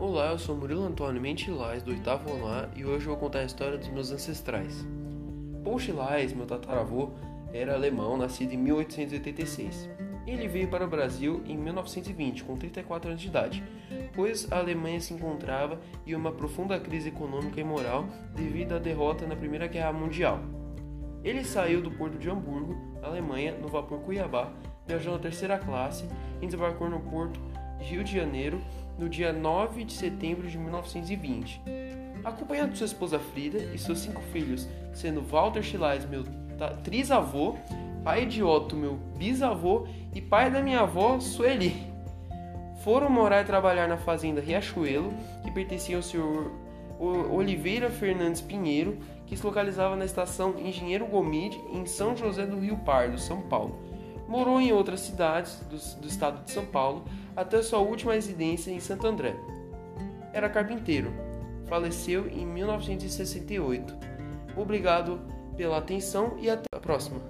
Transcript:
Olá, eu sou Murilo Antônio Mentilais, do oitavo ano e hoje eu vou contar a história dos meus ancestrais. Paul Schilais, meu tataravô, era alemão, nascido em 1886. Ele veio para o Brasil em 1920, com 34 anos de idade, pois a Alemanha se encontrava em uma profunda crise econômica e moral devido à derrota na Primeira Guerra Mundial. Ele saiu do porto de Hamburgo, Alemanha, no vapor Cuiabá, viajou na terceira classe e desembarcou no porto Rio de Janeiro no dia 9 de setembro de 1920. Acompanhado de sua esposa Frida e seus cinco filhos, sendo Walter Schilais meu trisavô, pai de Otto meu bisavô e pai da minha avó Sueli. Foram morar e trabalhar na fazenda Riachuelo, que pertencia ao senhor Oliveira Fernandes Pinheiro, que se localizava na estação Engenheiro Gomide, em São José do Rio Pardo, São Paulo. Morou em outras cidades do, do estado de São Paulo até sua última residência em Santo André. Era carpinteiro. Faleceu em 1968. Obrigado pela atenção e até a próxima.